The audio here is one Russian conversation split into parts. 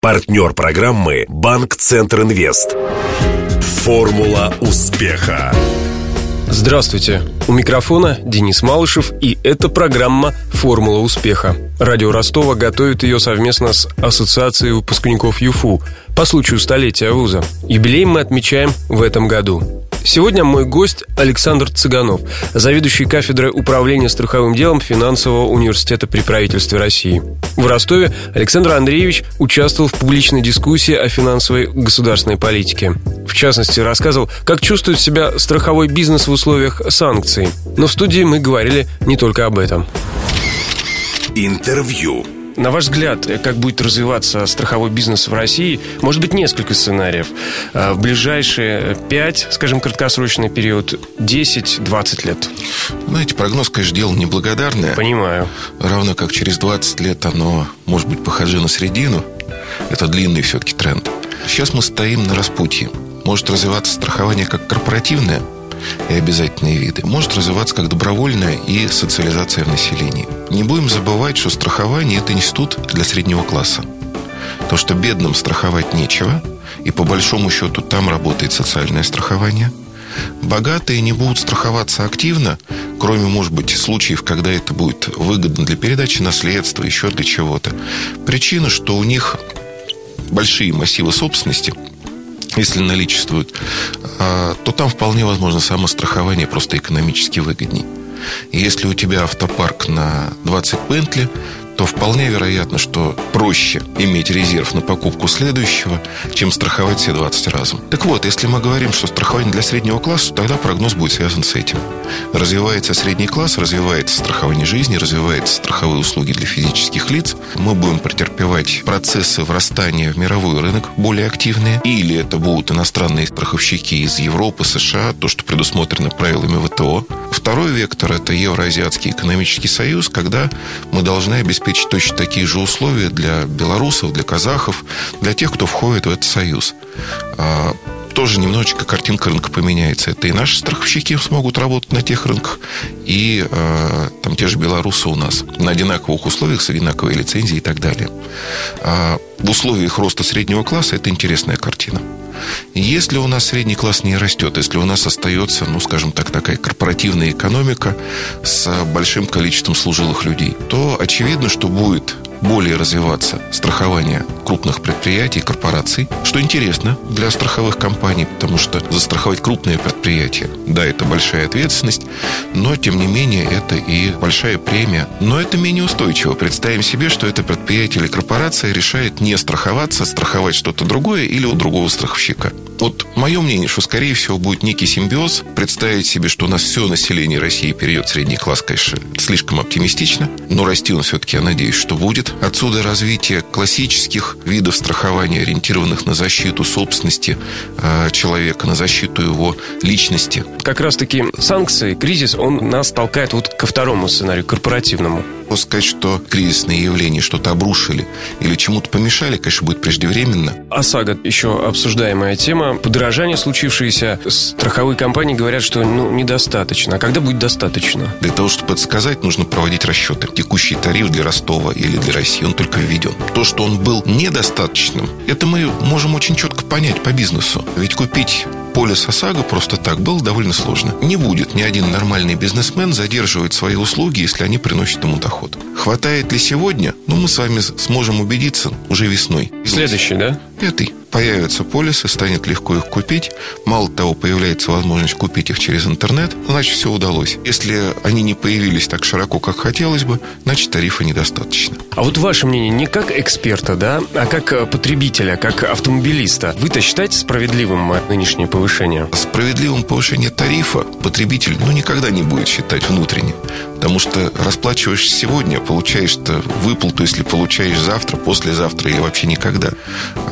Партнер программы «Банк Центр Инвест». Формула успеха. Здравствуйте. У микрофона Денис Малышев, и это программа «Формула успеха». Радио Ростова готовит ее совместно с Ассоциацией выпускников ЮФУ по случаю столетия вуза. Юбилей мы отмечаем в этом году. Сегодня мой гость Александр Цыганов, заведующий кафедрой управления страховым делом Финансового университета при правительстве России. В Ростове Александр Андреевич участвовал в публичной дискуссии о финансовой государственной политике. В частности, рассказывал, как чувствует себя страховой бизнес в условиях санкций. Но в студии мы говорили не только об этом. Интервью. На ваш взгляд, как будет развиваться страховой бизнес в России? Может быть, несколько сценариев. А, в ближайшие 5, скажем, краткосрочный период, 10-20 лет. Знаете, прогноз, конечно, дело неблагодарное. Понимаю. Равно как через 20 лет оно, может быть, похоже на середину. Это длинный все-таки тренд. Сейчас мы стоим на распутье. Может развиваться страхование как корпоративное – и обязательные виды, может развиваться как добровольная и социализация в населении. Не будем забывать, что страхование – это институт для среднего класса. То, что бедным страховать нечего, и по большому счету там работает социальное страхование. Богатые не будут страховаться активно, кроме, может быть, случаев, когда это будет выгодно для передачи наследства, еще для чего-то. Причина, что у них большие массивы собственности – если наличествует, а, то там вполне возможно самострахование просто экономически выгодней. Если у тебя автопарк на 20 Бентли, то вполне вероятно, что проще иметь резерв на покупку следующего, чем страховать все 20 разом. Так вот, если мы говорим, что страхование для среднего класса, тогда прогноз будет связан с этим. Развивается средний класс, развивается страхование жизни, развиваются страховые услуги для физических лиц. Мы будем претерпевать процессы врастания в мировой рынок более активные. Или это будут иностранные страховщики из Европы, США, то, что предусмотрено правилами ВТО. Второй вектор – это Евроазиатский экономический союз, когда мы должны обеспечить обеспечить точно такие же условия для белорусов, для казахов, для тех, кто входит в этот союз. Тоже немножечко картинка рынка поменяется. Это и наши страховщики смогут работать на тех рынках, и э, там те же белорусы у нас на одинаковых условиях, с одинаковой лицензией и так далее. А в условиях роста среднего класса это интересная картина. Если у нас средний класс не растет, если у нас остается, ну, скажем так, такая корпоративная экономика с большим количеством служилых людей, то очевидно, что будет более развиваться страхование крупных предприятий, корпораций, что интересно для страховых компаний, потому что застраховать крупные предприятия, да, это большая ответственность, но, тем не менее, это и большая премия. Но это менее устойчиво. Представим себе, что это предприятие или корпорация решает не страховаться, страховать что-то другое или у другого страховщика. Вот мое мнение, что, скорее всего, будет некий симбиоз. Представить себе, что у нас все население России перейдет в средний класс, конечно, слишком оптимистично. Но расти он все-таки, я надеюсь, что будет. Отсюда развитие классических видов страхования, ориентированных на защиту собственности э, человека, на защиту его личности. Как раз-таки санкции, кризис, он нас толкает вот ко второму сценарию, корпоративному. Сказать, что кризисные явления что-то обрушили или чему-то помешали, конечно, будет преждевременно. ОСАГО еще обсуждаемая тема. Подорожание случившееся. Страховые компании говорят, что ну, недостаточно. А когда будет достаточно? Для того, чтобы это сказать, нужно проводить расчеты. Текущий тариф для Ростова или для России, он только введен. То, что он был недостаточным, это мы можем очень четко понять по бизнесу. Ведь купить полис ОСАГО просто так было довольно сложно. Не будет ни один нормальный бизнесмен задерживать свои услуги, если они приносят ему доход. Хватает ли сегодня? Ну, мы с вами сможем убедиться уже весной. Следующий, да? Пятый появятся полисы, станет легко их купить. Мало того, появляется возможность купить их через интернет, значит, все удалось. Если они не появились так широко, как хотелось бы, значит, тарифа недостаточно. А вот ваше мнение не как эксперта, да, а как э, потребителя, как автомобилиста. Вы-то считаете справедливым нынешнее повышение? Справедливым повышение тарифа потребитель ну, никогда не будет считать внутренне. Потому что расплачиваешься сегодня, получаешь-то выплату, если получаешь завтра, послезавтра или вообще никогда.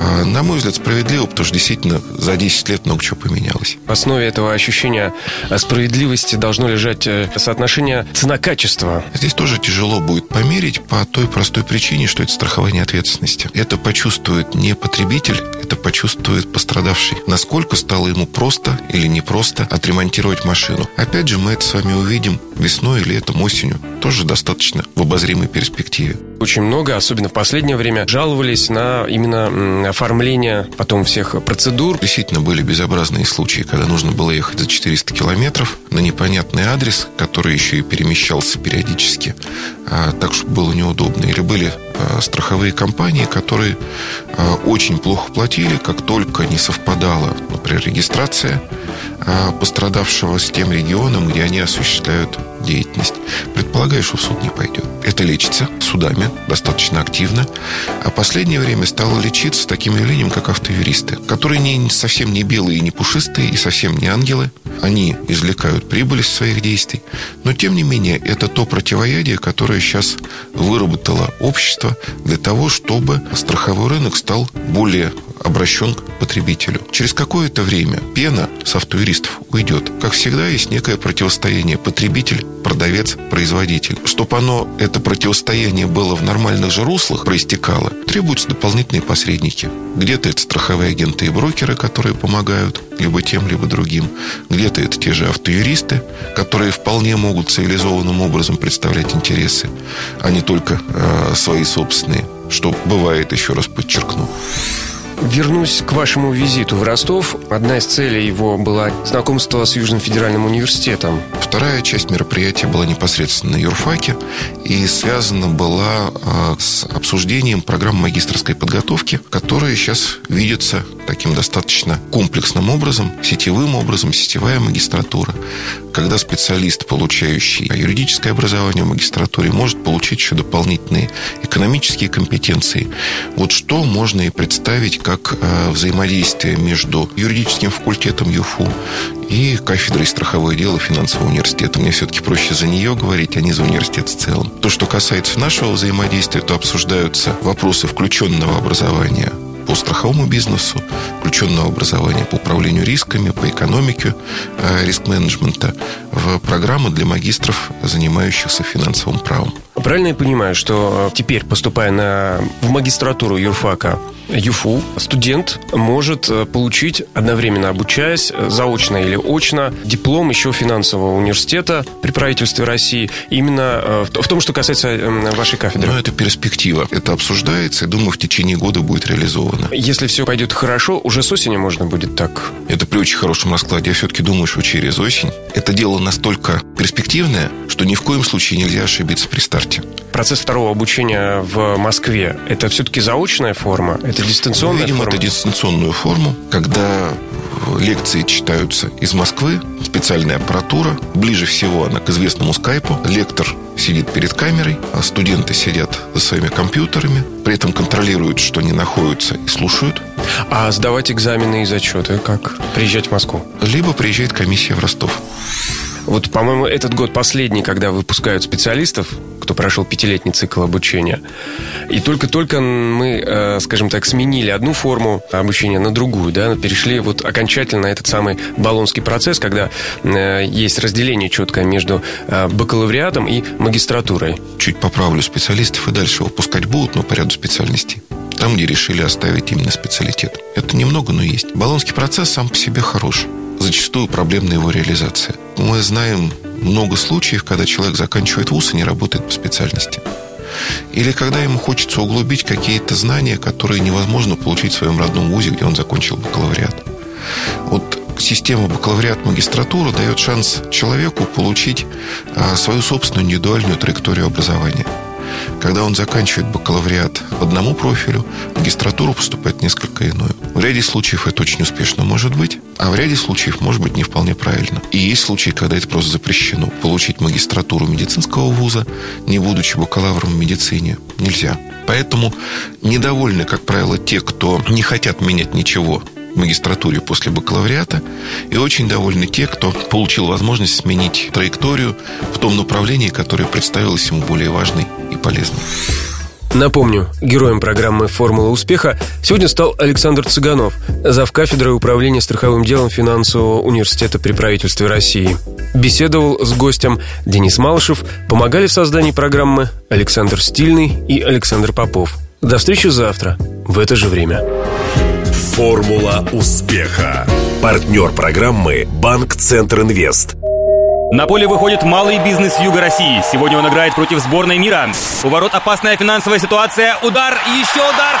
А, на мой взгляд, справедливо, потому что действительно за 10 лет много чего поменялось. В основе этого ощущения справедливости должно лежать э, соотношение цена-качество. Здесь тоже тяжело будет померить по той простой причине, что это страхование ответственности. Это почувствует не потребитель, это почувствует пострадавший. Насколько стало ему просто или непросто отремонтировать машину. Опять же, мы это с вами увидим весной летом осенью, тоже достаточно в обозримой перспективе. очень много, особенно в последнее время, жаловались на именно оформление потом всех процедур. Действительно, были безобразные случаи, когда нужно было ехать за 400 километров на непонятный адрес, который еще и перемещался периодически, а, так, чтобы было неудобно. Или были а, страховые компании, которые а, очень плохо платили, как только не совпадала, например, регистрация пострадавшего с тем регионом, где они осуществляют деятельность. Предполагаю, что в суд не пойдет. Это лечится судами достаточно активно. А последнее время стало лечиться таким явлением, как автоюристы, которые не, совсем не белые и не пушистые, и совсем не ангелы. Они извлекают прибыль из своих действий. Но, тем не менее, это то противоядие, которое сейчас выработало общество для того, чтобы страховой рынок стал более обращен к потребителю. Через какое-то время пена с автоюристов уйдет. Как всегда, есть некое противостояние потребитель, продавец, производитель. Чтобы оно, это противостояние было в нормальных же руслах, проистекало, требуются дополнительные посредники. Где-то это страховые агенты и брокеры, которые помогают либо тем, либо другим. Где-то это те же автоюристы, которые вполне могут цивилизованным образом представлять интересы, а не только э, свои собственные, что бывает, еще раз подчеркну. Вернусь к вашему визиту в Ростов. Одна из целей его была знакомство с Южным федеральным университетом. Вторая часть мероприятия была непосредственно на юрфаке и связана была а, с обсуждением программы магистрской подготовки, которая сейчас видится таким достаточно комплексным образом, сетевым образом, сетевая магистратура, когда специалист, получающий юридическое образование в магистратуре, может получить еще дополнительные экономические компетенции. Вот что можно и представить как э, взаимодействие между юридическим факультетом ЮФУ и кафедрой страховое дело финансового университета. Мне все-таки проще за нее говорить, а не за университет в целом. То, что касается нашего взаимодействия, то обсуждаются вопросы включенного образования по страховому бизнесу, включенного образования по управлению рисками, по экономике э, риск-менеджмента в программы для магистров, занимающихся финансовым правом. Правильно я понимаю, что э, теперь, поступая на, в магистратуру юрфака ЮФУ, студент может э, получить, одновременно обучаясь, заочно или очно, диплом еще финансового университета при правительстве России, именно в том, что касается эм, вашей кафедры? Ну, это перспектива. Это обсуждается, и, думаю, в течение года будет реализовано. Если все пойдет хорошо, уже с осени можно будет так? Это при очень хорошем раскладе. Я все-таки думаю, что через осень. Это дело настолько перспективное, что ни в коем случае нельзя ошибиться при старте. Процесс второго обучения в Москве – это все-таки заочная форма? Это дистанционная Мы видим форма? это дистанционную форму, когда лекции читаются из Москвы, специальная аппаратура. Ближе всего она к известному скайпу. Лектор сидит перед камерой, а студенты сидят за своими компьютерами, при этом контролируют, что они находятся слушают. А сдавать экзамены и зачеты как? Приезжать в Москву? Либо приезжает комиссия в Ростов. Вот, по-моему, этот год последний, когда выпускают специалистов, кто прошел пятилетний цикл обучения. И только-только мы, э, скажем так, сменили одну форму обучения на другую, да, перешли вот окончательно этот самый баллонский процесс, когда э, есть разделение четкое между э, бакалавриатом и магистратурой. Чуть поправлю, специалистов и дальше выпускать будут, но по ряду специальностей. Там, где решили оставить именно специалитет. Это немного, но есть. Баллонский процесс сам по себе хорош зачастую проблемна его реализация. Мы знаем много случаев, когда человек заканчивает вуз и не работает по специальности. Или когда ему хочется углубить какие-то знания, которые невозможно получить в своем родном вузе, где он закончил бакалавриат. Вот система бакалавриат-магистратура дает шанс человеку получить а, свою собственную индивидуальную траекторию образования – когда он заканчивает бакалавриат по одному профилю, магистратуру поступает несколько иную. В ряде случаев это очень успешно может быть, а в ряде случаев может быть не вполне правильно. И есть случаи, когда это просто запрещено. Получить магистратуру медицинского вуза, не будучи бакалавром в медицине, нельзя. Поэтому недовольны, как правило, те, кто не хотят менять ничего магистратуре после бакалавриата. И очень довольны те, кто получил возможность сменить траекторию в том направлении, которое представилось ему более важной и полезной. Напомню, героем программы «Формула успеха» сегодня стал Александр Цыганов, зав. кафедры управления страховым делом финансового университета при правительстве России. Беседовал с гостем Денис Малышев, помогали в создании программы Александр Стильный и Александр Попов. До встречи завтра в это же время. Формула успеха. Партнер программы «Банк Центр Инвест». На поле выходит малый бизнес Юга России. Сегодня он играет против сборной мира. У ворот опасная финансовая ситуация. Удар, еще удар.